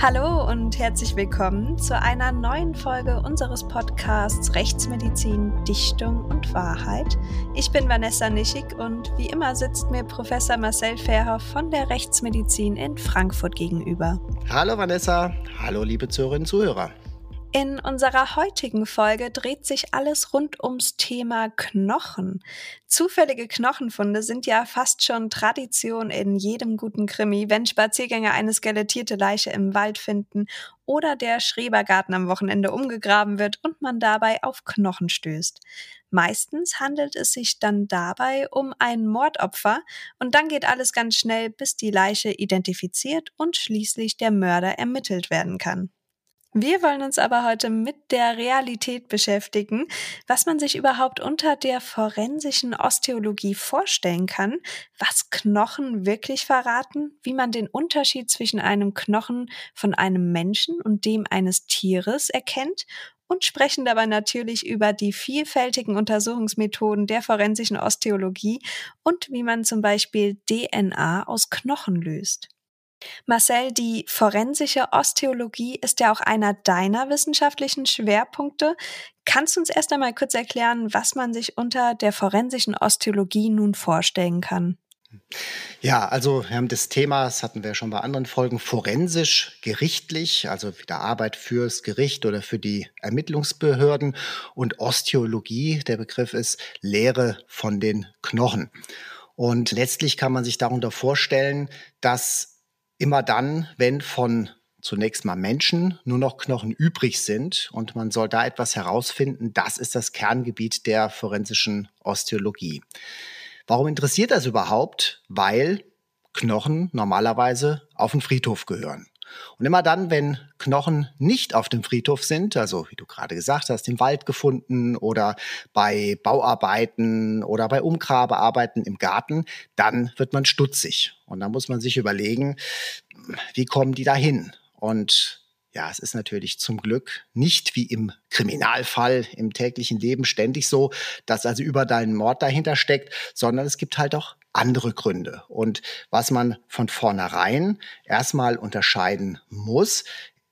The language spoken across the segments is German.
Hallo und herzlich willkommen zu einer neuen Folge unseres Podcasts Rechtsmedizin, Dichtung und Wahrheit. Ich bin Vanessa Nischig und wie immer sitzt mir Professor Marcel Verhoff von der Rechtsmedizin in Frankfurt gegenüber. Hallo Vanessa, hallo liebe Zuhörerinnen und Zuhörer. In unserer heutigen Folge dreht sich alles rund ums Thema Knochen. Zufällige Knochenfunde sind ja fast schon Tradition in jedem guten Krimi, wenn Spaziergänger eine skelettierte Leiche im Wald finden oder der Schrebergarten am Wochenende umgegraben wird und man dabei auf Knochen stößt. Meistens handelt es sich dann dabei um ein Mordopfer und dann geht alles ganz schnell, bis die Leiche identifiziert und schließlich der Mörder ermittelt werden kann. Wir wollen uns aber heute mit der Realität beschäftigen, was man sich überhaupt unter der forensischen Osteologie vorstellen kann, was Knochen wirklich verraten, wie man den Unterschied zwischen einem Knochen von einem Menschen und dem eines Tieres erkennt und sprechen dabei natürlich über die vielfältigen Untersuchungsmethoden der forensischen Osteologie und wie man zum Beispiel DNA aus Knochen löst. Marcel, die forensische Osteologie ist ja auch einer deiner wissenschaftlichen Schwerpunkte. Kannst du uns erst einmal kurz erklären, was man sich unter der forensischen Osteologie nun vorstellen kann? Ja, also wir haben das Thema, das hatten wir schon bei anderen Folgen, forensisch, gerichtlich, also wieder Arbeit fürs Gericht oder für die Ermittlungsbehörden und Osteologie, der Begriff ist Lehre von den Knochen. Und letztlich kann man sich darunter vorstellen, dass immer dann, wenn von zunächst mal Menschen nur noch Knochen übrig sind und man soll da etwas herausfinden, das ist das Kerngebiet der forensischen Osteologie. Warum interessiert das überhaupt? Weil Knochen normalerweise auf den Friedhof gehören. Und immer dann, wenn Knochen nicht auf dem Friedhof sind, also wie du gerade gesagt hast, im Wald gefunden oder bei Bauarbeiten oder bei Umgrabearbeiten im Garten, dann wird man stutzig. Und dann muss man sich überlegen, wie kommen die dahin? Und ja, es ist natürlich zum Glück nicht wie im Kriminalfall im täglichen Leben ständig so, dass also über deinen Mord dahinter steckt, sondern es gibt halt auch andere Gründe. Und was man von vornherein erstmal unterscheiden muss,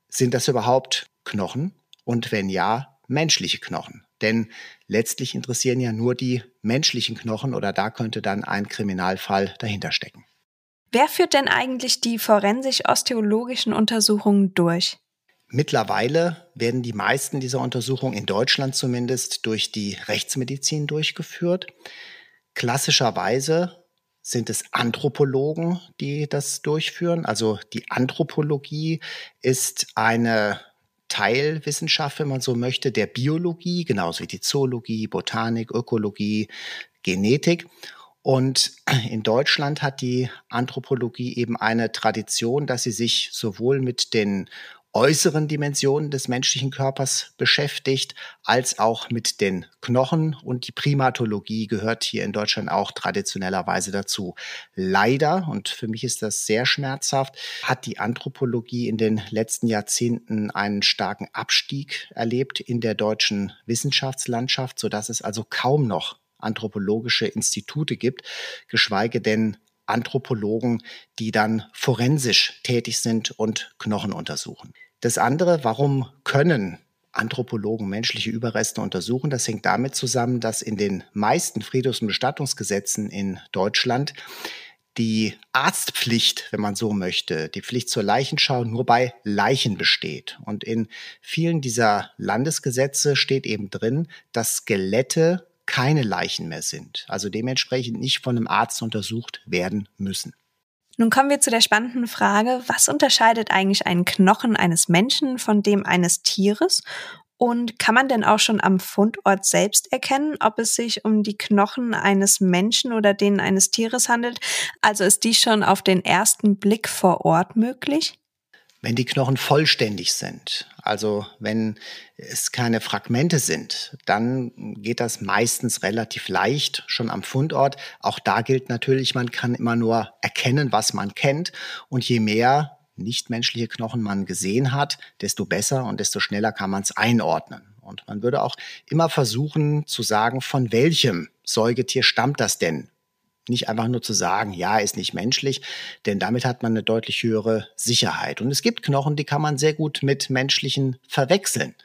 sind das überhaupt Knochen? Und wenn ja, menschliche Knochen. Denn letztlich interessieren ja nur die menschlichen Knochen oder da könnte dann ein Kriminalfall dahinter stecken. Wer führt denn eigentlich die forensisch-osteologischen Untersuchungen durch? Mittlerweile werden die meisten dieser Untersuchungen in Deutschland zumindest durch die Rechtsmedizin durchgeführt. Klassischerweise sind es Anthropologen, die das durchführen. Also die Anthropologie ist eine Teilwissenschaft, wenn man so möchte, der Biologie, genauso wie die Zoologie, Botanik, Ökologie, Genetik. Und in Deutschland hat die Anthropologie eben eine Tradition, dass sie sich sowohl mit den äußeren Dimensionen des menschlichen Körpers beschäftigt, als auch mit den Knochen. Und die Primatologie gehört hier in Deutschland auch traditionellerweise dazu. Leider, und für mich ist das sehr schmerzhaft, hat die Anthropologie in den letzten Jahrzehnten einen starken Abstieg erlebt in der deutschen Wissenschaftslandschaft, sodass es also kaum noch anthropologische Institute gibt, geschweige denn Anthropologen, die dann forensisch tätig sind und Knochen untersuchen. Das andere, warum können Anthropologen menschliche Überreste untersuchen? Das hängt damit zusammen, dass in den meisten Friedhofs- und Bestattungsgesetzen in Deutschland die Arztpflicht, wenn man so möchte, die Pflicht zur Leichenschau nur bei Leichen besteht. Und in vielen dieser Landesgesetze steht eben drin, dass Skelette keine Leichen mehr sind, also dementsprechend nicht von einem Arzt untersucht werden müssen. Nun kommen wir zu der spannenden Frage, was unterscheidet eigentlich einen Knochen eines Menschen von dem eines Tieres? Und kann man denn auch schon am Fundort selbst erkennen, ob es sich um die Knochen eines Menschen oder denen eines Tieres handelt? Also ist dies schon auf den ersten Blick vor Ort möglich? Wenn die Knochen vollständig sind, also wenn es keine Fragmente sind, dann geht das meistens relativ leicht schon am Fundort. Auch da gilt natürlich, man kann immer nur erkennen, was man kennt. Und je mehr nichtmenschliche Knochen man gesehen hat, desto besser und desto schneller kann man es einordnen. Und man würde auch immer versuchen zu sagen, von welchem Säugetier stammt das denn? Nicht einfach nur zu sagen, ja, ist nicht menschlich, denn damit hat man eine deutlich höhere Sicherheit. Und es gibt Knochen, die kann man sehr gut mit menschlichen verwechseln.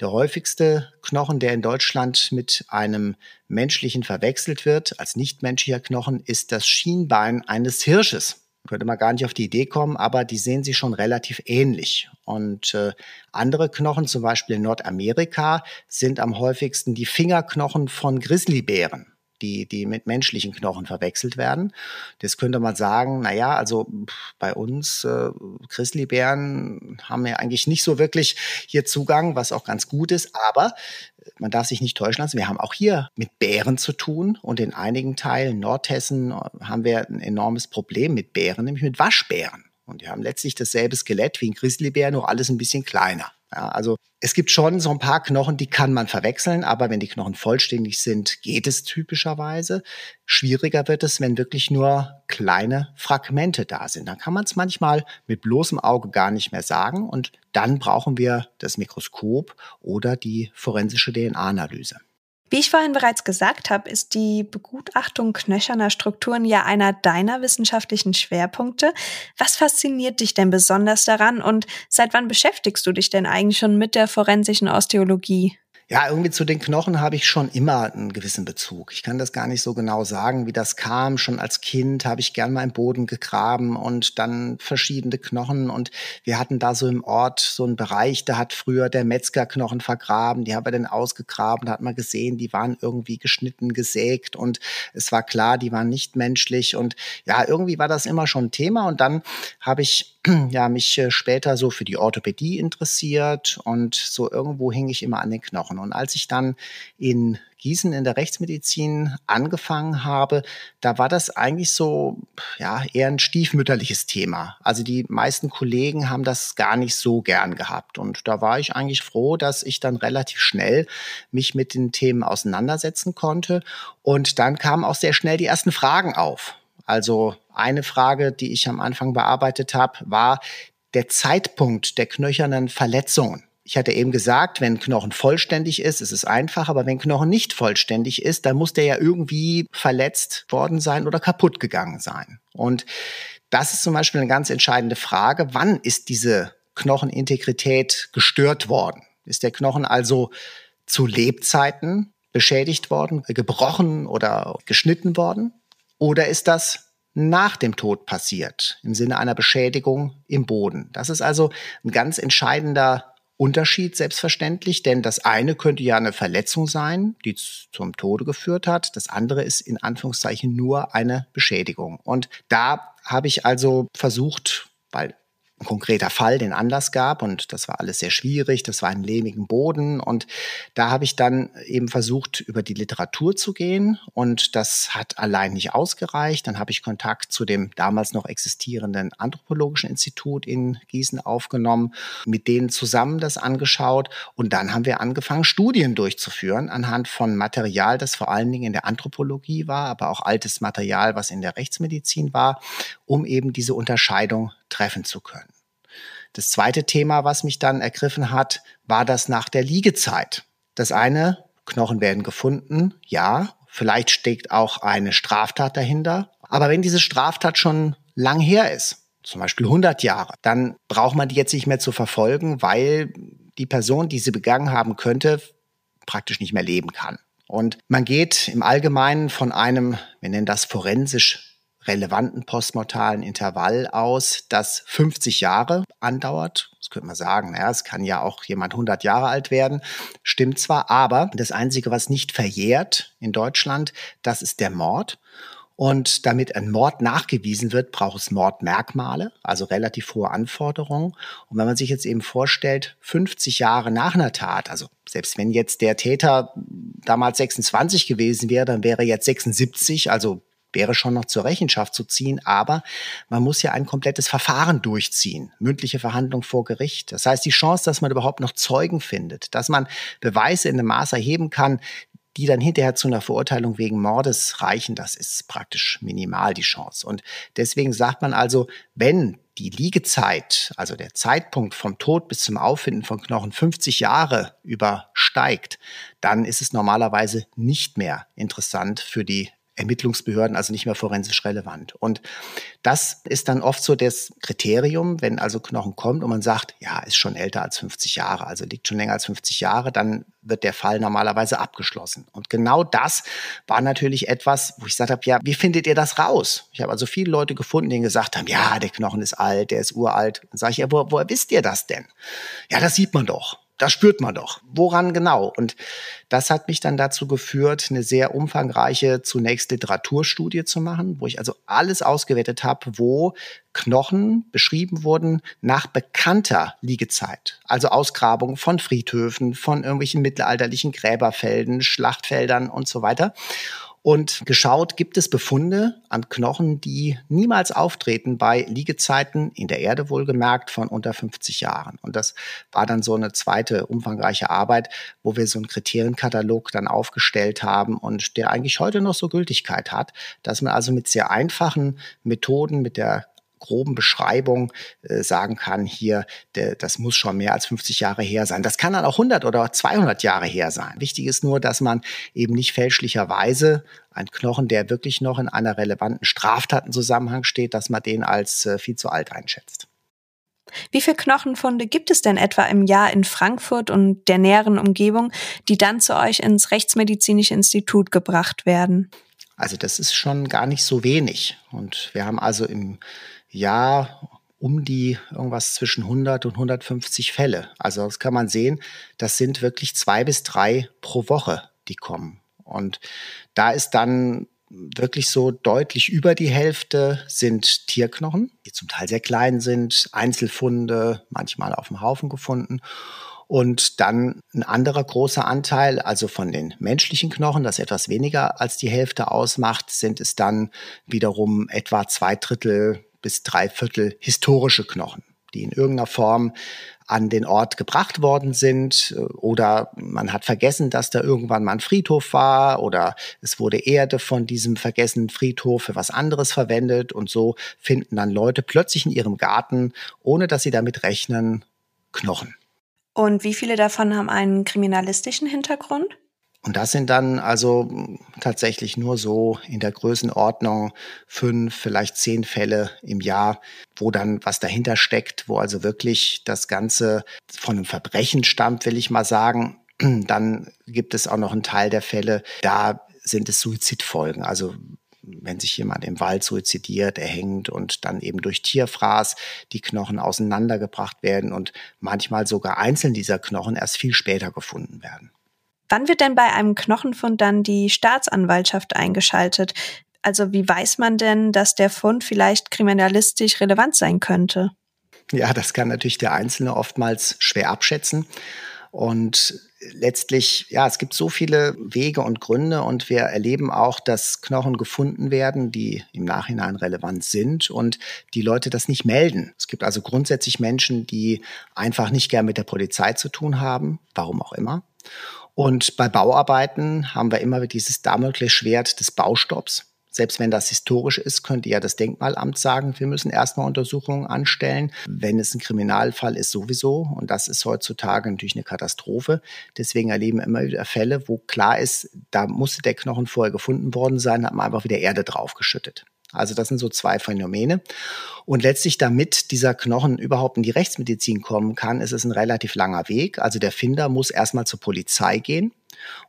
Der häufigste Knochen, der in Deutschland mit einem menschlichen verwechselt wird, als nichtmenschlicher Knochen, ist das Schienbein eines Hirsches. Könnte man gar nicht auf die Idee kommen, aber die sehen sich schon relativ ähnlich. Und äh, andere Knochen, zum Beispiel in Nordamerika, sind am häufigsten die Fingerknochen von Grizzlybären die, die mit menschlichen Knochen verwechselt werden. Das könnte man sagen, naja, also bei uns äh, Grizzlybären haben ja eigentlich nicht so wirklich hier Zugang, was auch ganz gut ist, aber äh, man darf sich nicht täuschen lassen. Wir haben auch hier mit Bären zu tun und in einigen Teilen Nordhessen äh, haben wir ein enormes Problem mit Bären, nämlich mit Waschbären. Und die haben letztlich dasselbe Skelett wie ein Grizzlybär, nur alles ein bisschen kleiner. Ja, also es gibt schon so ein paar Knochen, die kann man verwechseln, aber wenn die Knochen vollständig sind, geht es typischerweise. Schwieriger wird es, wenn wirklich nur kleine Fragmente da sind. Dann kann man es manchmal mit bloßem Auge gar nicht mehr sagen und dann brauchen wir das Mikroskop oder die forensische DNA-Analyse. Wie ich vorhin bereits gesagt habe, ist die Begutachtung knöcherner Strukturen ja einer deiner wissenschaftlichen Schwerpunkte. Was fasziniert dich denn besonders daran und seit wann beschäftigst du dich denn eigentlich schon mit der forensischen Osteologie? Ja, irgendwie zu den Knochen habe ich schon immer einen gewissen Bezug. Ich kann das gar nicht so genau sagen, wie das kam. Schon als Kind habe ich gern mal im Boden gegraben und dann verschiedene Knochen. Und wir hatten da so im Ort so einen Bereich, da hat früher der Metzger Knochen vergraben. Die haben wir dann ausgegraben. Da hat man gesehen, die waren irgendwie geschnitten, gesägt und es war klar, die waren nicht menschlich. Und ja, irgendwie war das immer schon ein Thema. Und dann habe ich ja, mich äh, später so für die Orthopädie interessiert und so irgendwo hing ich immer an den Knochen. Und als ich dann in Gießen in der Rechtsmedizin angefangen habe, da war das eigentlich so, ja, eher ein stiefmütterliches Thema. Also die meisten Kollegen haben das gar nicht so gern gehabt. Und da war ich eigentlich froh, dass ich dann relativ schnell mich mit den Themen auseinandersetzen konnte. Und dann kamen auch sehr schnell die ersten Fragen auf. Also eine Frage, die ich am Anfang bearbeitet habe, war der Zeitpunkt der knöchernen Verletzungen. Ich hatte eben gesagt, wenn Knochen vollständig ist, ist es einfach, aber wenn Knochen nicht vollständig ist, dann muss der ja irgendwie verletzt worden sein oder kaputt gegangen sein. Und das ist zum Beispiel eine ganz entscheidende Frage. Wann ist diese Knochenintegrität gestört worden? Ist der Knochen also zu Lebzeiten beschädigt worden, gebrochen oder geschnitten worden? Oder ist das nach dem Tod passiert, im Sinne einer Beschädigung im Boden? Das ist also ein ganz entscheidender Unterschied selbstverständlich, denn das eine könnte ja eine Verletzung sein, die zum Tode geführt hat. Das andere ist in Anführungszeichen nur eine Beschädigung. Und da habe ich also versucht, weil ein konkreter Fall den Anlass gab und das war alles sehr schwierig, das war ein lehmigen Boden und da habe ich dann eben versucht, über die Literatur zu gehen und das hat allein nicht ausgereicht. Dann habe ich Kontakt zu dem damals noch existierenden Anthropologischen Institut in Gießen aufgenommen, mit denen zusammen das angeschaut und dann haben wir angefangen, Studien durchzuführen anhand von Material, das vor allen Dingen in der Anthropologie war, aber auch altes Material, was in der Rechtsmedizin war, um eben diese Unterscheidung treffen zu können. Das zweite Thema, was mich dann ergriffen hat, war das nach der Liegezeit. Das eine, Knochen werden gefunden, ja, vielleicht steckt auch eine Straftat dahinter. Aber wenn diese Straftat schon lang her ist, zum Beispiel 100 Jahre, dann braucht man die jetzt nicht mehr zu verfolgen, weil die Person, die sie begangen haben könnte, praktisch nicht mehr leben kann. Und man geht im Allgemeinen von einem, wir nennen das forensisch relevanten postmortalen Intervall aus, das 50 Jahre andauert. Das könnte man sagen, naja, es kann ja auch jemand 100 Jahre alt werden. Stimmt zwar, aber das Einzige, was nicht verjährt in Deutschland, das ist der Mord. Und damit ein Mord nachgewiesen wird, braucht es Mordmerkmale, also relativ hohe Anforderungen. Und wenn man sich jetzt eben vorstellt, 50 Jahre nach einer Tat, also selbst wenn jetzt der Täter damals 26 gewesen wäre, dann wäre jetzt 76, also wäre schon noch zur Rechenschaft zu ziehen, aber man muss ja ein komplettes Verfahren durchziehen, mündliche Verhandlung vor Gericht. Das heißt, die Chance, dass man überhaupt noch Zeugen findet, dass man Beweise in einem Maß erheben kann, die dann hinterher zu einer Verurteilung wegen Mordes reichen, das ist praktisch minimal die Chance. Und deswegen sagt man also, wenn die Liegezeit, also der Zeitpunkt vom Tod bis zum Auffinden von Knochen 50 Jahre übersteigt, dann ist es normalerweise nicht mehr interessant für die Ermittlungsbehörden, also nicht mehr forensisch relevant. Und das ist dann oft so das Kriterium, wenn also Knochen kommt und man sagt, ja, ist schon älter als 50 Jahre, also liegt schon länger als 50 Jahre, dann wird der Fall normalerweise abgeschlossen. Und genau das war natürlich etwas, wo ich gesagt habe, ja, wie findet ihr das raus? Ich habe also viele Leute gefunden, die gesagt haben, ja, der Knochen ist alt, der ist uralt. Dann sage ich, ja, wo, woher wisst ihr das denn? Ja, das sieht man doch das spürt man doch. Woran genau? Und das hat mich dann dazu geführt, eine sehr umfangreiche zunächst Literaturstudie zu machen, wo ich also alles ausgewertet habe, wo Knochen beschrieben wurden nach bekannter Liegezeit. Also Ausgrabungen von Friedhöfen, von irgendwelchen mittelalterlichen Gräberfelden, Schlachtfeldern und so weiter und geschaut, gibt es Befunde an Knochen, die niemals auftreten bei Liegezeiten in der Erde wohlgemerkt von unter 50 Jahren. Und das war dann so eine zweite umfangreiche Arbeit, wo wir so einen Kriterienkatalog dann aufgestellt haben und der eigentlich heute noch so Gültigkeit hat, dass man also mit sehr einfachen Methoden, mit der groben Beschreibung äh, sagen kann, hier, der, das muss schon mehr als 50 Jahre her sein. Das kann dann auch 100 oder 200 Jahre her sein. Wichtig ist nur, dass man eben nicht fälschlicherweise ein Knochen, der wirklich noch in einer relevanten Straftatenzusammenhang steht, dass man den als äh, viel zu alt einschätzt. Wie viele Knochenfunde gibt es denn etwa im Jahr in Frankfurt und der näheren Umgebung, die dann zu euch ins Rechtsmedizinische Institut gebracht werden? Also das ist schon gar nicht so wenig. Und wir haben also im Jahr um die irgendwas zwischen 100 und 150 Fälle. Also das kann man sehen, das sind wirklich zwei bis drei pro Woche, die kommen. Und da ist dann wirklich so deutlich über die Hälfte sind Tierknochen, die zum Teil sehr klein sind, Einzelfunde, manchmal auf dem Haufen gefunden. Und dann ein anderer großer Anteil, also von den menschlichen Knochen, das etwas weniger als die Hälfte ausmacht, sind es dann wiederum etwa zwei Drittel bis drei Viertel historische Knochen, die in irgendeiner Form an den Ort gebracht worden sind oder man hat vergessen, dass da irgendwann mal ein Friedhof war oder es wurde Erde von diesem vergessenen Friedhof für was anderes verwendet und so finden dann Leute plötzlich in ihrem Garten, ohne dass sie damit rechnen, Knochen. Und wie viele davon haben einen kriminalistischen Hintergrund? Und das sind dann also tatsächlich nur so in der Größenordnung fünf, vielleicht zehn Fälle im Jahr, wo dann was dahinter steckt, wo also wirklich das Ganze von einem Verbrechen stammt, will ich mal sagen. Dann gibt es auch noch einen Teil der Fälle, da sind es Suizidfolgen. Also wenn sich jemand im Wald suizidiert, erhängt und dann eben durch Tierfraß die Knochen auseinandergebracht werden und manchmal sogar einzeln dieser Knochen erst viel später gefunden werden. Wann wird denn bei einem Knochenfund dann die Staatsanwaltschaft eingeschaltet? Also wie weiß man denn, dass der Fund vielleicht kriminalistisch relevant sein könnte? Ja, das kann natürlich der Einzelne oftmals schwer abschätzen. Und letztlich, ja, es gibt so viele Wege und Gründe und wir erleben auch, dass Knochen gefunden werden, die im Nachhinein relevant sind und die Leute das nicht melden. Es gibt also grundsätzlich Menschen, die einfach nicht gern mit der Polizei zu tun haben, warum auch immer. Und bei Bauarbeiten haben wir immer dieses Damoklesschwert des Baustopps. Selbst wenn das historisch ist, könnte ja das Denkmalamt sagen, wir müssen erstmal Untersuchungen anstellen. Wenn es ein Kriminalfall ist, sowieso. Und das ist heutzutage natürlich eine Katastrophe. Deswegen erleben wir immer wieder Fälle, wo klar ist, da musste der Knochen vorher gefunden worden sein, hat man einfach wieder Erde draufgeschüttet. Also das sind so zwei Phänomene. Und letztlich, damit dieser Knochen überhaupt in die Rechtsmedizin kommen kann, ist es ein relativ langer Weg. Also der Finder muss erstmal zur Polizei gehen.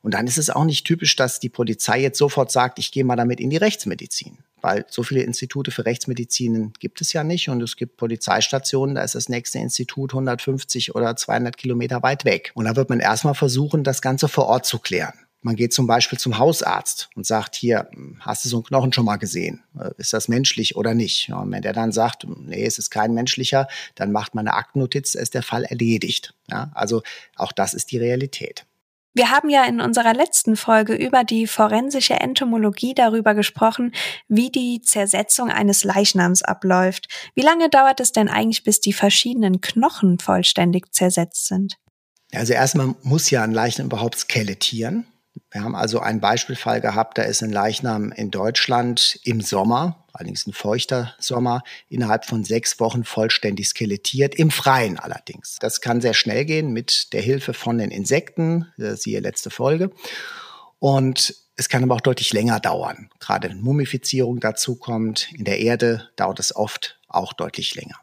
Und dann ist es auch nicht typisch, dass die Polizei jetzt sofort sagt, ich gehe mal damit in die Rechtsmedizin. Weil so viele Institute für Rechtsmedizin gibt es ja nicht. Und es gibt Polizeistationen, da ist das nächste Institut 150 oder 200 Kilometer weit weg. Und da wird man erstmal versuchen, das Ganze vor Ort zu klären. Man geht zum Beispiel zum Hausarzt und sagt, hier, hast du so einen Knochen schon mal gesehen? Äh, ist das menschlich oder nicht? Und wenn der dann sagt, nee, es ist kein menschlicher, dann macht man eine Aktennotiz, ist der Fall erledigt. Ja, also auch das ist die Realität. Wir haben ja in unserer letzten Folge über die forensische Entomologie darüber gesprochen, wie die Zersetzung eines Leichnams abläuft. Wie lange dauert es denn eigentlich, bis die verschiedenen Knochen vollständig zersetzt sind? Also erstmal muss ja ein Leichnam überhaupt skelettieren. Wir haben also einen Beispielfall gehabt, da ist ein Leichnam in Deutschland im Sommer, allerdings ein feuchter Sommer, innerhalb von sechs Wochen vollständig skelettiert, im Freien allerdings. Das kann sehr schnell gehen mit der Hilfe von den Insekten, äh, siehe letzte Folge. Und es kann aber auch deutlich länger dauern. Gerade wenn Mumifizierung dazu kommt, in der Erde dauert es oft auch deutlich länger.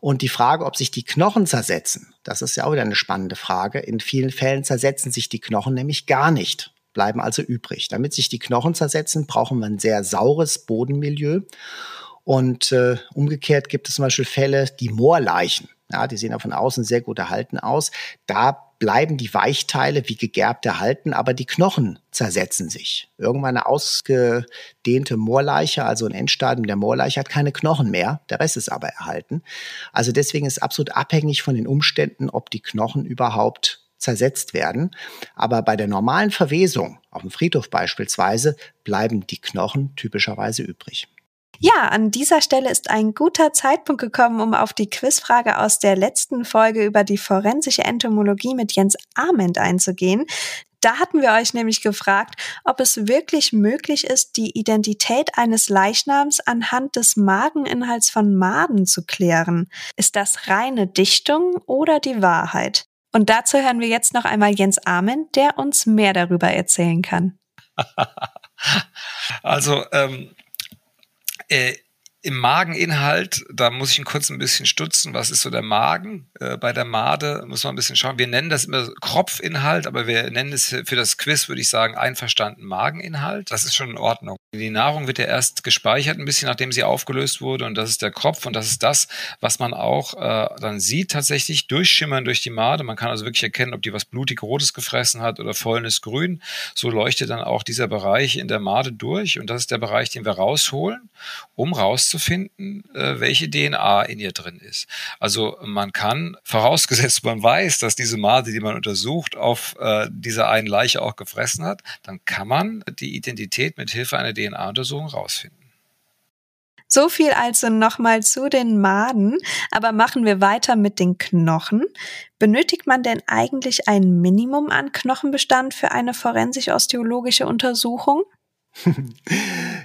Und die Frage, ob sich die Knochen zersetzen, das ist ja auch wieder eine spannende Frage. In vielen Fällen zersetzen sich die Knochen nämlich gar nicht, bleiben also übrig. Damit sich die Knochen zersetzen, brauchen wir ein sehr saures Bodenmilieu. Und äh, umgekehrt gibt es zum Beispiel Fälle, die Moorleichen, ja, die sehen ja von außen sehr gut erhalten aus. Da bleiben die Weichteile wie gegerbt erhalten, aber die Knochen zersetzen sich. Irgendwann eine ausgedehnte Moorleiche, also ein Endstadium der Moorleiche, hat keine Knochen mehr, der Rest ist aber erhalten. Also deswegen ist absolut abhängig von den Umständen, ob die Knochen überhaupt zersetzt werden. Aber bei der normalen Verwesung, auf dem Friedhof beispielsweise, bleiben die Knochen typischerweise übrig. Ja, an dieser Stelle ist ein guter Zeitpunkt gekommen, um auf die Quizfrage aus der letzten Folge über die forensische Entomologie mit Jens Arment einzugehen. Da hatten wir euch nämlich gefragt, ob es wirklich möglich ist, die Identität eines Leichnams anhand des Mageninhalts von Maden zu klären. Ist das reine Dichtung oder die Wahrheit? Und dazu hören wir jetzt noch einmal Jens Arment, der uns mehr darüber erzählen kann. Also ähm, äh, im Mageninhalt, da muss ich ihn kurz ein bisschen stutzen. Was ist so der Magen? Äh, bei der Made muss man ein bisschen schauen. Wir nennen das immer Kropfinhalt, aber wir nennen es für das Quiz, würde ich sagen, einverstanden Mageninhalt. Das ist schon in Ordnung. Die Nahrung wird ja erst gespeichert, ein bisschen nachdem sie aufgelöst wurde. Und das ist der Kropf. Und das ist das, was man auch äh, dann sieht, tatsächlich durchschimmern durch die Made. Man kann also wirklich erkennen, ob die was blutig Rotes gefressen hat oder volles Grün. So leuchtet dann auch dieser Bereich in der Made durch. Und das ist der Bereich, den wir rausholen, um rauszufinden, äh, welche DNA in ihr drin ist. Also man kann, vorausgesetzt man weiß, dass diese Made, die man untersucht, auf äh, dieser einen Leiche auch gefressen hat, dann kann man die Identität mit Hilfe einer DNA-Untersuchung rausfinden. So viel also nochmal zu den Maden, aber machen wir weiter mit den Knochen. Benötigt man denn eigentlich ein Minimum an Knochenbestand für eine forensisch-osteologische Untersuchung?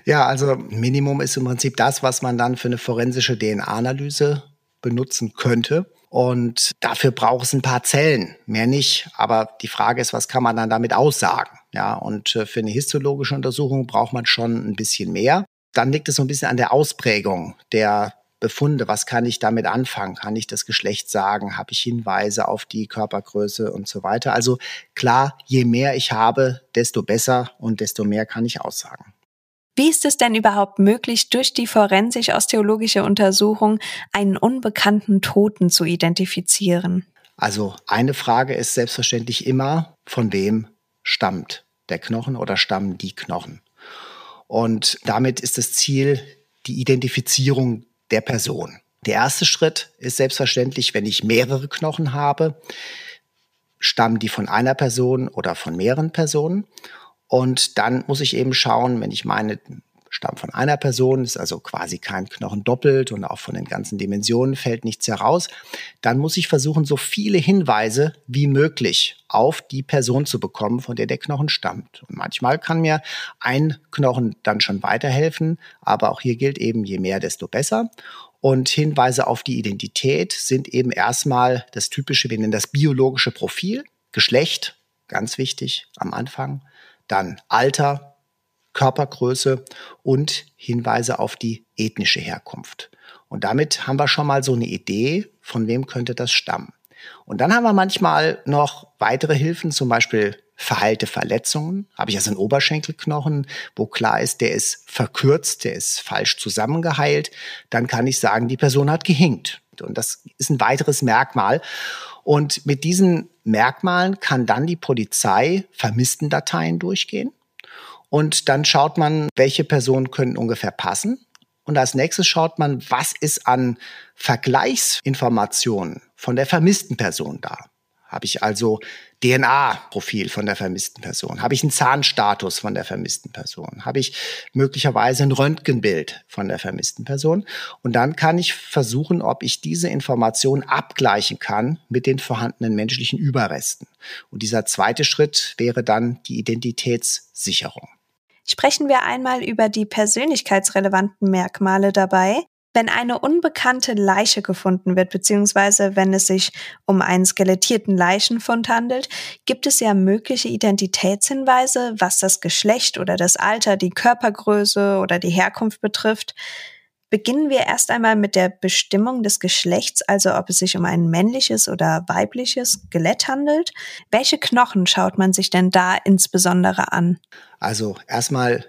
ja, also Minimum ist im Prinzip das, was man dann für eine forensische DNA-Analyse benutzen könnte. Und dafür braucht es ein paar Zellen, mehr nicht. Aber die Frage ist, was kann man dann damit aussagen? Ja, und äh, für eine histologische Untersuchung braucht man schon ein bisschen mehr. Dann liegt es so ein bisschen an der Ausprägung der Befunde. Was kann ich damit anfangen? Kann ich das Geschlecht sagen? Habe ich Hinweise auf die Körpergröße und so weiter? Also klar, je mehr ich habe, desto besser und desto mehr kann ich aussagen. Wie ist es denn überhaupt möglich, durch die forensisch-osteologische Untersuchung einen unbekannten Toten zu identifizieren? Also eine Frage ist selbstverständlich immer, von wem stammt der Knochen oder stammen die Knochen. Und damit ist das Ziel die Identifizierung der Person. Der erste Schritt ist selbstverständlich, wenn ich mehrere Knochen habe, stammen die von einer Person oder von mehreren Personen. Und dann muss ich eben schauen, wenn ich meine, stammt von einer Person, ist also quasi kein Knochen doppelt und auch von den ganzen Dimensionen fällt nichts heraus, dann muss ich versuchen, so viele Hinweise wie möglich auf die Person zu bekommen, von der der Knochen stammt. Und manchmal kann mir ein Knochen dann schon weiterhelfen, aber auch hier gilt eben, je mehr, desto besser. Und Hinweise auf die Identität sind eben erstmal das typische, wir nennen das biologische Profil, Geschlecht, ganz wichtig am Anfang, dann Alter, Körpergröße und Hinweise auf die ethnische Herkunft. Und damit haben wir schon mal so eine Idee, von wem könnte das stammen. Und dann haben wir manchmal noch weitere Hilfen, zum Beispiel verheilte Verletzungen. Habe ich also einen Oberschenkelknochen, wo klar ist, der ist verkürzt, der ist falsch zusammengeheilt, dann kann ich sagen, die Person hat gehinkt. Und das ist ein weiteres Merkmal. Und mit diesen Merkmalen kann dann die Polizei Vermisstendateien durchgehen und dann schaut man, welche Personen können ungefähr passen. Und als nächstes schaut man, was ist an Vergleichsinformationen von der vermissten Person da. Habe ich also DNA-Profil von der vermissten Person? Habe ich einen Zahnstatus von der vermissten Person? Habe ich möglicherweise ein Röntgenbild von der vermissten Person? Und dann kann ich versuchen, ob ich diese Information abgleichen kann mit den vorhandenen menschlichen Überresten. Und dieser zweite Schritt wäre dann die Identitätssicherung. Sprechen wir einmal über die persönlichkeitsrelevanten Merkmale dabei. Wenn eine unbekannte Leiche gefunden wird, beziehungsweise wenn es sich um einen skelettierten Leichenfund handelt, gibt es ja mögliche Identitätshinweise, was das Geschlecht oder das Alter, die Körpergröße oder die Herkunft betrifft. Beginnen wir erst einmal mit der Bestimmung des Geschlechts, also ob es sich um ein männliches oder weibliches Skelett handelt. Welche Knochen schaut man sich denn da insbesondere an? Also erstmal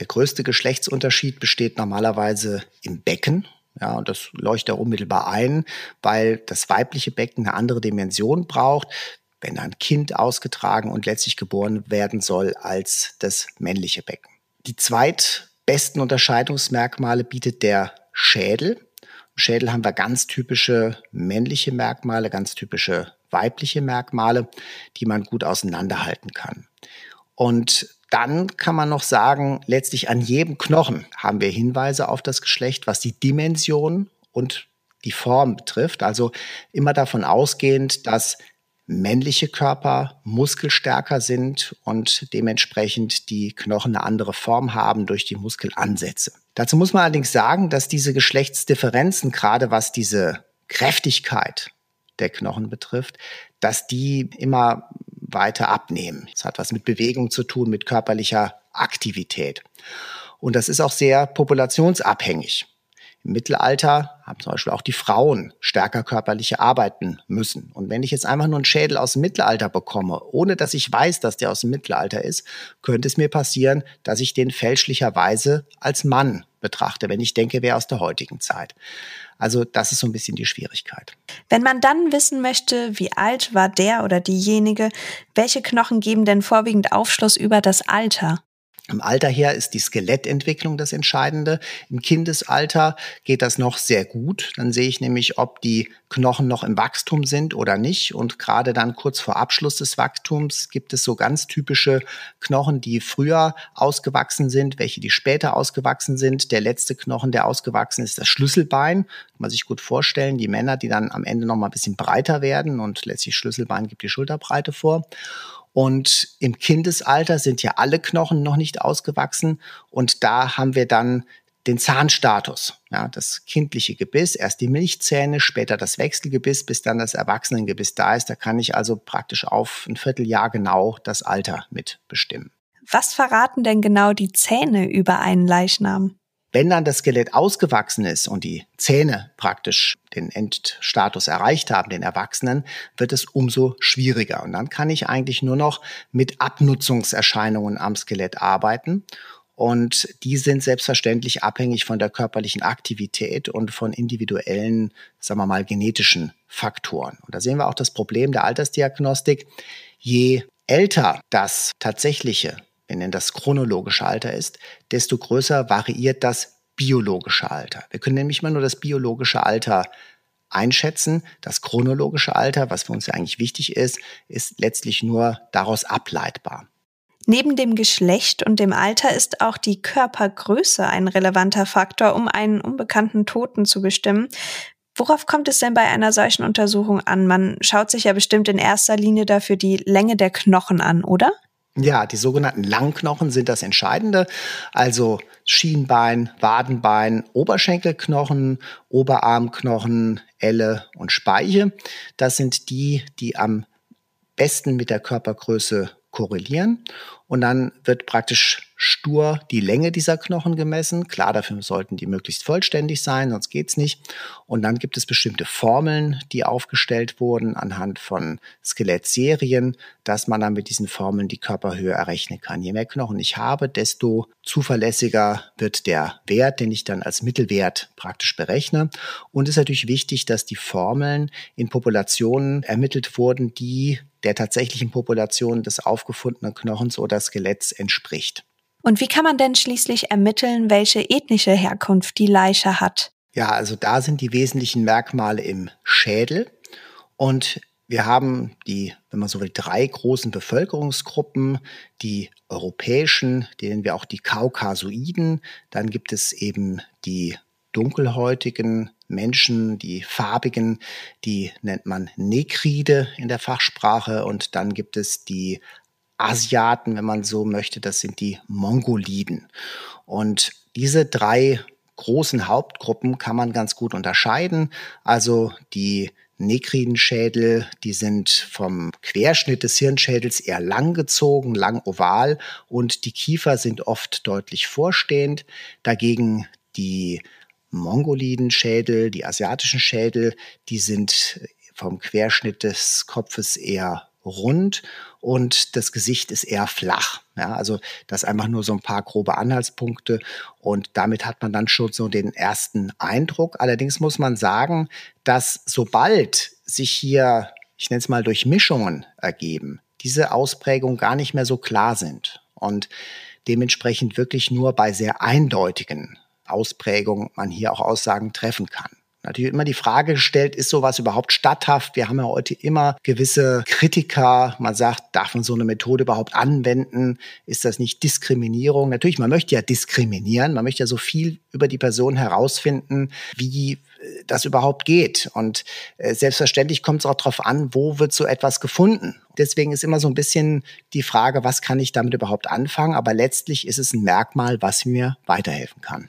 der größte Geschlechtsunterschied besteht normalerweise im Becken. Ja, und das leuchtet auch unmittelbar ein, weil das weibliche Becken eine andere Dimension braucht, wenn ein Kind ausgetragen und letztlich geboren werden soll, als das männliche Becken. Die zweitbesten Unterscheidungsmerkmale bietet der Schädel. Im Schädel haben wir ganz typische männliche Merkmale, ganz typische weibliche Merkmale, die man gut auseinanderhalten kann. Und dann kann man noch sagen, letztlich an jedem Knochen haben wir Hinweise auf das Geschlecht, was die Dimension und die Form betrifft. Also immer davon ausgehend, dass männliche Körper muskelstärker sind und dementsprechend die Knochen eine andere Form haben durch die Muskelansätze. Dazu muss man allerdings sagen, dass diese Geschlechtsdifferenzen, gerade was diese Kräftigkeit der Knochen betrifft, dass die immer weiter abnehmen. Das hat was mit Bewegung zu tun, mit körperlicher Aktivität. Und das ist auch sehr populationsabhängig. Im Mittelalter haben zum Beispiel auch die Frauen stärker körperliche arbeiten müssen. Und wenn ich jetzt einfach nur einen Schädel aus dem Mittelalter bekomme, ohne dass ich weiß, dass der aus dem Mittelalter ist, könnte es mir passieren, dass ich den fälschlicherweise als Mann betrachte, wenn ich denke, wer aus der heutigen Zeit. Also das ist so ein bisschen die Schwierigkeit. Wenn man dann wissen möchte, wie alt war der oder diejenige, welche Knochen geben denn vorwiegend Aufschluss über das Alter? Im Alter her ist die Skelettentwicklung das Entscheidende. Im Kindesalter geht das noch sehr gut. Dann sehe ich nämlich, ob die Knochen noch im Wachstum sind oder nicht. Und gerade dann kurz vor Abschluss des Wachstums gibt es so ganz typische Knochen, die früher ausgewachsen sind, welche die später ausgewachsen sind. Der letzte Knochen, der ausgewachsen ist, das Schlüsselbein. Kann man sich gut vorstellen. Die Männer, die dann am Ende noch mal ein bisschen breiter werden und letztlich Schlüsselbein gibt die Schulterbreite vor. Und im Kindesalter sind ja alle Knochen noch nicht ausgewachsen. Und da haben wir dann den Zahnstatus, ja, das kindliche Gebiss, erst die Milchzähne, später das Wechselgebiss, bis dann das Erwachsenengebiss da ist. Da kann ich also praktisch auf ein Vierteljahr genau das Alter mitbestimmen. Was verraten denn genau die Zähne über einen Leichnam? Wenn dann das Skelett ausgewachsen ist und die Zähne praktisch den Endstatus erreicht haben, den Erwachsenen, wird es umso schwieriger. Und dann kann ich eigentlich nur noch mit Abnutzungserscheinungen am Skelett arbeiten. Und die sind selbstverständlich abhängig von der körperlichen Aktivität und von individuellen, sagen wir mal, genetischen Faktoren. Und da sehen wir auch das Problem der Altersdiagnostik. Je älter das tatsächliche wir nennen das chronologische Alter ist, desto größer variiert das biologische Alter. Wir können nämlich mal nur das biologische Alter einschätzen. Das chronologische Alter, was für uns ja eigentlich wichtig ist, ist letztlich nur daraus ableitbar. Neben dem Geschlecht und dem Alter ist auch die Körpergröße ein relevanter Faktor, um einen unbekannten Toten zu bestimmen. Worauf kommt es denn bei einer solchen Untersuchung an? Man schaut sich ja bestimmt in erster Linie dafür die Länge der Knochen an, oder? Ja, die sogenannten Langknochen sind das Entscheidende. Also Schienbein, Wadenbein, Oberschenkelknochen, Oberarmknochen, Elle und Speiche. Das sind die, die am besten mit der Körpergröße korrelieren. Und dann wird praktisch stur die Länge dieser Knochen gemessen. Klar, dafür sollten die möglichst vollständig sein, sonst geht's nicht. Und dann gibt es bestimmte Formeln, die aufgestellt wurden anhand von Skelettserien, dass man dann mit diesen Formeln die Körperhöhe errechnen kann. Je mehr Knochen ich habe, desto zuverlässiger wird der Wert, den ich dann als Mittelwert praktisch berechne. Und es ist natürlich wichtig, dass die Formeln in Populationen ermittelt wurden, die der tatsächlichen Population des aufgefundenen Knochens oder Skeletts entspricht. Und wie kann man denn schließlich ermitteln, welche ethnische Herkunft die Leiche hat? Ja, also da sind die wesentlichen Merkmale im Schädel. Und wir haben die, wenn man so will, drei großen Bevölkerungsgruppen, die europäischen, denen wir auch die Kaukasoiden, dann gibt es eben die dunkelhäutigen Menschen, die farbigen, die nennt man Negride in der Fachsprache und dann gibt es die Asiaten, wenn man so möchte, das sind die Mongoliden. Und diese drei großen Hauptgruppen kann man ganz gut unterscheiden. Also die Nekridenschädel, die sind vom Querschnitt des Hirnschädels eher lang gezogen, lang oval und die Kiefer sind oft deutlich vorstehend. Dagegen die Mongolidenschädel, die asiatischen Schädel, die sind vom Querschnitt des Kopfes eher rund und das Gesicht ist eher flach. Ja, also das einfach nur so ein paar grobe Anhaltspunkte und damit hat man dann schon so den ersten Eindruck. Allerdings muss man sagen, dass sobald sich hier, ich nenne es mal Durchmischungen ergeben, diese Ausprägungen gar nicht mehr so klar sind und dementsprechend wirklich nur bei sehr eindeutigen Ausprägungen man hier auch Aussagen treffen kann. Natürlich immer die Frage gestellt, ist sowas überhaupt statthaft? Wir haben ja heute immer gewisse Kritiker. Man sagt, darf man so eine Methode überhaupt anwenden? Ist das nicht Diskriminierung? Natürlich, man möchte ja diskriminieren. Man möchte ja so viel über die Person herausfinden, wie äh, das überhaupt geht. Und äh, selbstverständlich kommt es auch darauf an, wo wird so etwas gefunden. Deswegen ist immer so ein bisschen die Frage, was kann ich damit überhaupt anfangen? Aber letztlich ist es ein Merkmal, was mir weiterhelfen kann.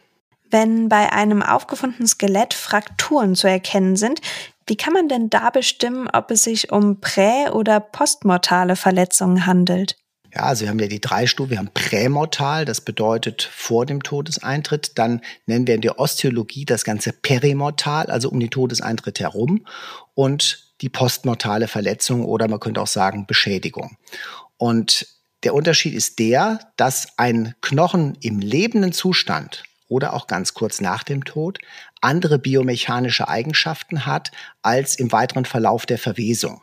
Wenn bei einem aufgefundenen Skelett Frakturen zu erkennen sind, wie kann man denn da bestimmen, ob es sich um prä- oder postmortale Verletzungen handelt? Ja, also wir haben ja die drei Stufen. Wir haben prämortal, das bedeutet vor dem Todeseintritt. Dann nennen wir in der Osteologie das Ganze perimortal, also um den Todeseintritt herum. Und die postmortale Verletzung oder man könnte auch sagen Beschädigung. Und der Unterschied ist der, dass ein Knochen im lebenden Zustand oder auch ganz kurz nach dem Tod andere biomechanische Eigenschaften hat als im weiteren Verlauf der Verwesung.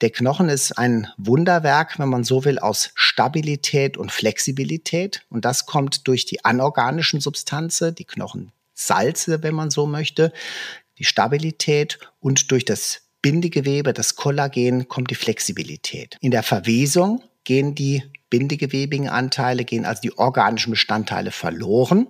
Der Knochen ist ein Wunderwerk, wenn man so will, aus Stabilität und Flexibilität. Und das kommt durch die anorganischen Substanzen, die Knochensalze, wenn man so möchte, die Stabilität und durch das Bindegewebe, das Kollagen, kommt die Flexibilität. In der Verwesung gehen die bindegewebigen Anteile, gehen also die organischen Bestandteile verloren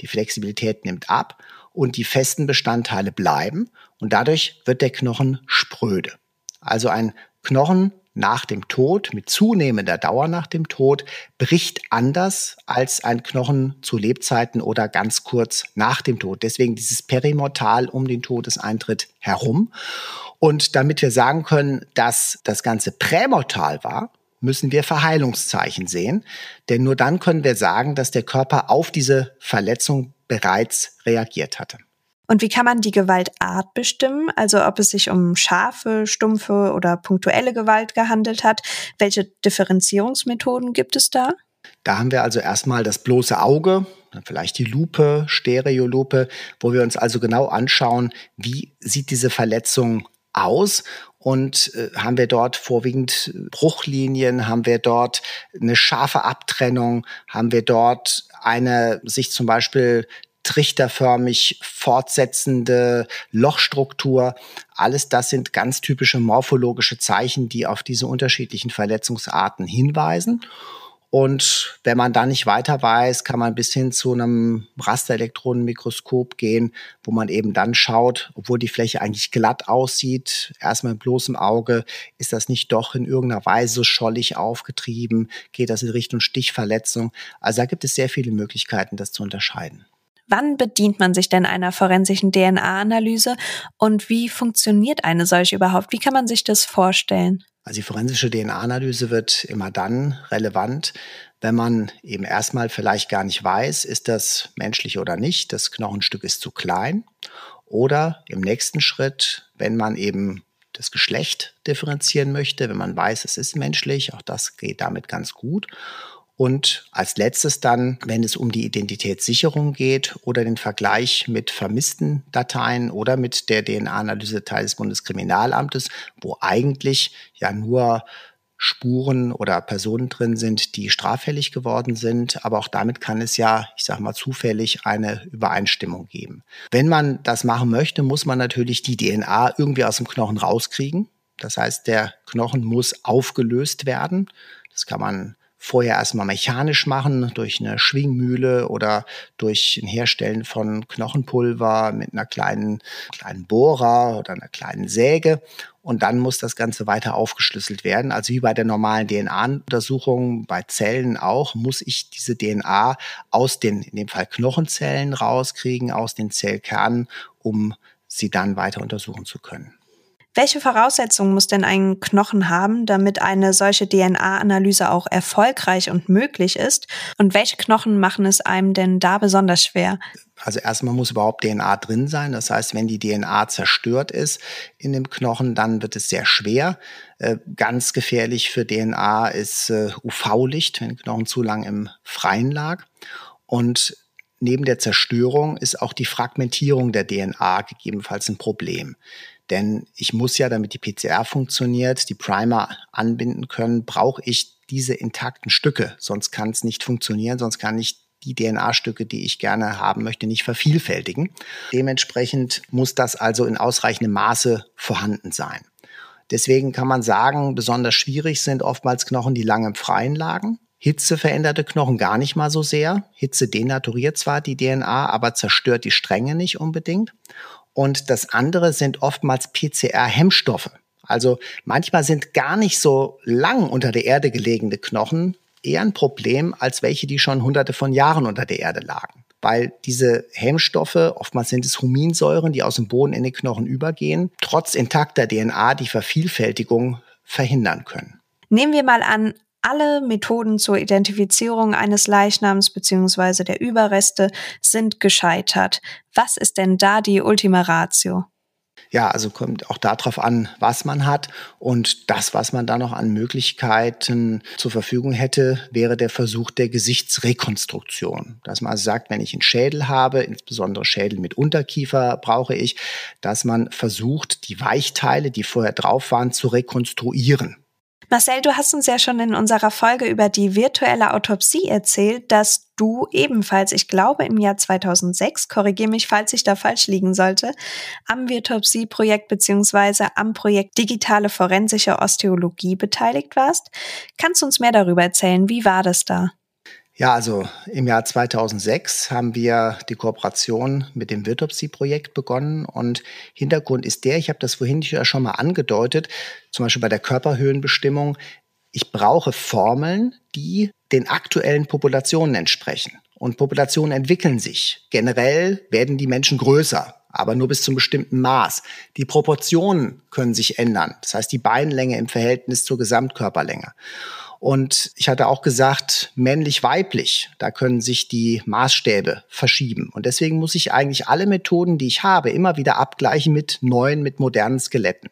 die Flexibilität nimmt ab und die festen Bestandteile bleiben und dadurch wird der Knochen spröde. Also ein Knochen nach dem Tod, mit zunehmender Dauer nach dem Tod, bricht anders als ein Knochen zu Lebzeiten oder ganz kurz nach dem Tod. Deswegen dieses Perimortal um den Todeseintritt herum. Und damit wir sagen können, dass das Ganze prämortal war, müssen wir Verheilungszeichen sehen. Denn nur dann können wir sagen, dass der Körper auf diese Verletzung bereits reagiert hatte. Und wie kann man die Gewaltart bestimmen? Also ob es sich um scharfe, stumpfe oder punktuelle Gewalt gehandelt hat? Welche Differenzierungsmethoden gibt es da? Da haben wir also erstmal das bloße Auge, vielleicht die Lupe, Stereolupe, wo wir uns also genau anschauen, wie sieht diese Verletzung aus und äh, haben wir dort vorwiegend Bruchlinien, haben wir dort eine scharfe Abtrennung, haben wir dort eine sich zum Beispiel trichterförmig fortsetzende Lochstruktur. Alles das sind ganz typische morphologische Zeichen, die auf diese unterschiedlichen Verletzungsarten hinweisen. Und wenn man da nicht weiter weiß, kann man bis hin zu einem Rasterelektronenmikroskop gehen, wo man eben dann schaut, obwohl die Fläche eigentlich glatt aussieht, erstmal mit bloßem Auge, ist das nicht doch in irgendeiner Weise schollig aufgetrieben, geht das in Richtung Stichverletzung. Also da gibt es sehr viele Möglichkeiten, das zu unterscheiden. Wann bedient man sich denn einer forensischen DNA-Analyse und wie funktioniert eine solche überhaupt? Wie kann man sich das vorstellen? Also die forensische DNA-Analyse wird immer dann relevant, wenn man eben erstmal vielleicht gar nicht weiß, ist das menschlich oder nicht, das Knochenstück ist zu klein. Oder im nächsten Schritt, wenn man eben das Geschlecht differenzieren möchte, wenn man weiß, es ist menschlich, auch das geht damit ganz gut. Und als letztes dann, wenn es um die Identitätssicherung geht oder den Vergleich mit vermissten Dateien oder mit der DNA-Analyse-Teil des Bundeskriminalamtes, wo eigentlich ja nur Spuren oder Personen drin sind, die straffällig geworden sind. Aber auch damit kann es ja, ich sage mal, zufällig eine Übereinstimmung geben. Wenn man das machen möchte, muss man natürlich die DNA irgendwie aus dem Knochen rauskriegen. Das heißt, der Knochen muss aufgelöst werden. Das kann man vorher erstmal mechanisch machen durch eine Schwingmühle oder durch ein Herstellen von Knochenpulver mit einer kleinen, kleinen Bohrer oder einer kleinen Säge. und dann muss das Ganze weiter aufgeschlüsselt werden. Also wie bei der normalen DNA-Untersuchung, bei Zellen auch, muss ich diese DNA aus den, in dem Fall Knochenzellen rauskriegen, aus den Zellkernen, um sie dann weiter untersuchen zu können. Welche Voraussetzungen muss denn ein Knochen haben, damit eine solche DNA-Analyse auch erfolgreich und möglich ist? Und welche Knochen machen es einem denn da besonders schwer? Also erstmal muss überhaupt DNA drin sein. Das heißt, wenn die DNA zerstört ist in dem Knochen, dann wird es sehr schwer. Äh, ganz gefährlich für DNA ist äh, UV-Licht, wenn der Knochen zu lang im Freien lag. Und neben der Zerstörung ist auch die Fragmentierung der DNA gegebenenfalls ein Problem. Denn ich muss ja, damit die PCR funktioniert, die Primer anbinden können, brauche ich diese intakten Stücke. Sonst kann es nicht funktionieren, sonst kann ich die DNA-Stücke, die ich gerne haben möchte, nicht vervielfältigen. Dementsprechend muss das also in ausreichendem Maße vorhanden sein. Deswegen kann man sagen, besonders schwierig sind oftmals Knochen, die lange im Freien lagen. Hitze veränderte Knochen gar nicht mal so sehr. Hitze denaturiert zwar die DNA, aber zerstört die Stränge nicht unbedingt. Und das andere sind oftmals PCR-Hemmstoffe. Also manchmal sind gar nicht so lang unter der Erde gelegene Knochen eher ein Problem als welche, die schon hunderte von Jahren unter der Erde lagen. Weil diese Hemmstoffe, oftmals sind es Huminsäuren, die aus dem Boden in den Knochen übergehen, trotz intakter DNA die Vervielfältigung verhindern können. Nehmen wir mal an, alle Methoden zur Identifizierung eines Leichnams bzw. der Überreste sind gescheitert. Was ist denn da die Ultima Ratio? Ja, also kommt auch darauf an, was man hat. Und das, was man da noch an Möglichkeiten zur Verfügung hätte, wäre der Versuch der Gesichtsrekonstruktion. Dass man also sagt, wenn ich einen Schädel habe, insbesondere Schädel mit Unterkiefer brauche ich, dass man versucht, die Weichteile, die vorher drauf waren, zu rekonstruieren. Marcel, du hast uns ja schon in unserer Folge über die virtuelle Autopsie erzählt, dass du ebenfalls, ich glaube im Jahr 2006, korrigiere mich, falls ich da falsch liegen sollte, am Virtopsie-Projekt beziehungsweise am Projekt Digitale Forensische Osteologie beteiligt warst. Kannst du uns mehr darüber erzählen? Wie war das da? Ja, also im Jahr 2006 haben wir die Kooperation mit dem Virtopsy-Projekt begonnen und Hintergrund ist der, ich habe das vorhin ja schon mal angedeutet, zum Beispiel bei der Körperhöhenbestimmung, ich brauche Formeln, die den aktuellen Populationen entsprechen. Und Populationen entwickeln sich. Generell werden die Menschen größer, aber nur bis zum bestimmten Maß. Die Proportionen können sich ändern. Das heißt, die Beinlänge im Verhältnis zur Gesamtkörperlänge. Und ich hatte auch gesagt, männlich-weiblich, da können sich die Maßstäbe verschieben. Und deswegen muss ich eigentlich alle Methoden, die ich habe, immer wieder abgleichen mit neuen, mit modernen Skeletten.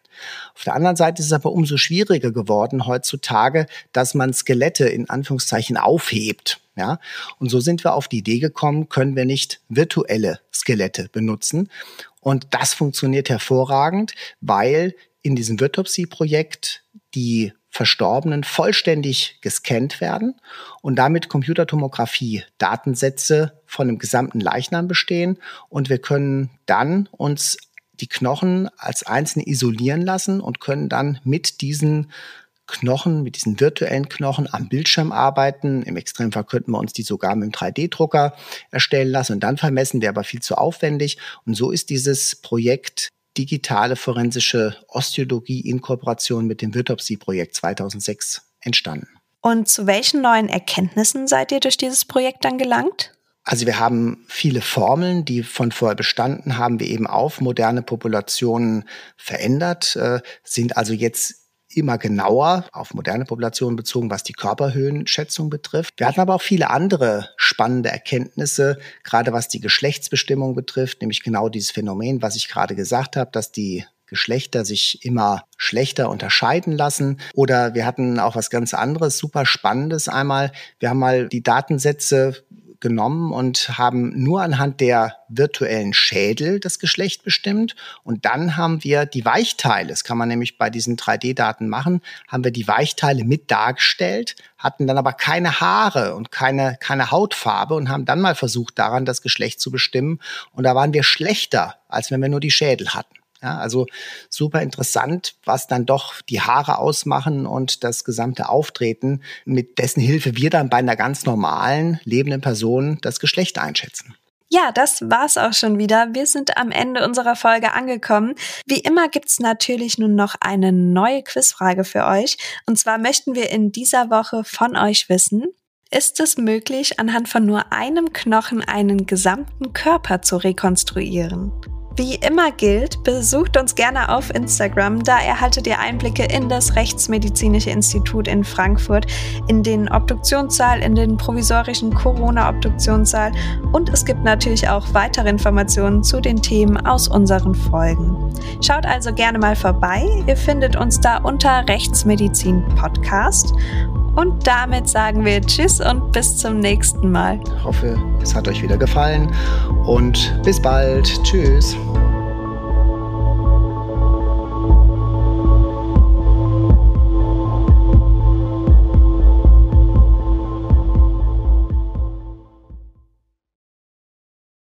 Auf der anderen Seite ist es aber umso schwieriger geworden heutzutage, dass man Skelette in Anführungszeichen aufhebt. Ja, und so sind wir auf die Idee gekommen, können wir nicht virtuelle Skelette benutzen. Und das funktioniert hervorragend, weil in diesem Virtopsy-Projekt die Verstorbenen vollständig gescannt werden und damit Computertomographie-Datensätze von dem gesamten Leichnam bestehen und wir können dann uns die Knochen als einzelne isolieren lassen und können dann mit diesen Knochen, mit diesen virtuellen Knochen am Bildschirm arbeiten. Im Extremfall könnten wir uns die sogar mit dem 3D-Drucker erstellen lassen und dann vermessen, wäre aber viel zu aufwendig. Und so ist dieses Projekt digitale forensische Osteologie in Kooperation mit dem Virtopsy-Projekt 2006 entstanden. Und zu welchen neuen Erkenntnissen seid ihr durch dieses Projekt dann gelangt? Also wir haben viele Formeln, die von vorher bestanden haben, wir eben auf moderne Populationen verändert, äh, sind also jetzt immer genauer auf moderne Populationen bezogen, was die Körperhöhenschätzung betrifft. Wir hatten aber auch viele andere spannende Erkenntnisse, gerade was die Geschlechtsbestimmung betrifft, nämlich genau dieses Phänomen, was ich gerade gesagt habe, dass die Geschlechter sich immer schlechter unterscheiden lassen. Oder wir hatten auch was ganz anderes, super spannendes einmal. Wir haben mal die Datensätze genommen und haben nur anhand der virtuellen Schädel das Geschlecht bestimmt. Und dann haben wir die Weichteile, das kann man nämlich bei diesen 3D-Daten machen, haben wir die Weichteile mit dargestellt, hatten dann aber keine Haare und keine, keine Hautfarbe und haben dann mal versucht, daran das Geschlecht zu bestimmen. Und da waren wir schlechter, als wenn wir nur die Schädel hatten. Ja, also super interessant, was dann doch die Haare ausmachen und das gesamte Auftreten, mit dessen Hilfe wir dann bei einer ganz normalen lebenden Person das Geschlecht einschätzen. Ja, das war's auch schon wieder. Wir sind am Ende unserer Folge angekommen. Wie immer gibt's natürlich nun noch eine neue Quizfrage für euch. Und zwar möchten wir in dieser Woche von euch wissen, ist es möglich, anhand von nur einem Knochen einen gesamten Körper zu rekonstruieren? Wie immer gilt, besucht uns gerne auf Instagram, da erhaltet ihr Einblicke in das Rechtsmedizinische Institut in Frankfurt, in den Obduktionssaal, in den provisorischen Corona-Obduktionssaal und es gibt natürlich auch weitere Informationen zu den Themen aus unseren Folgen. Schaut also gerne mal vorbei, ihr findet uns da unter Rechtsmedizin Podcast und damit sagen wir Tschüss und bis zum nächsten Mal. Ich hoffe, es hat euch wieder gefallen und bis bald. Tschüss.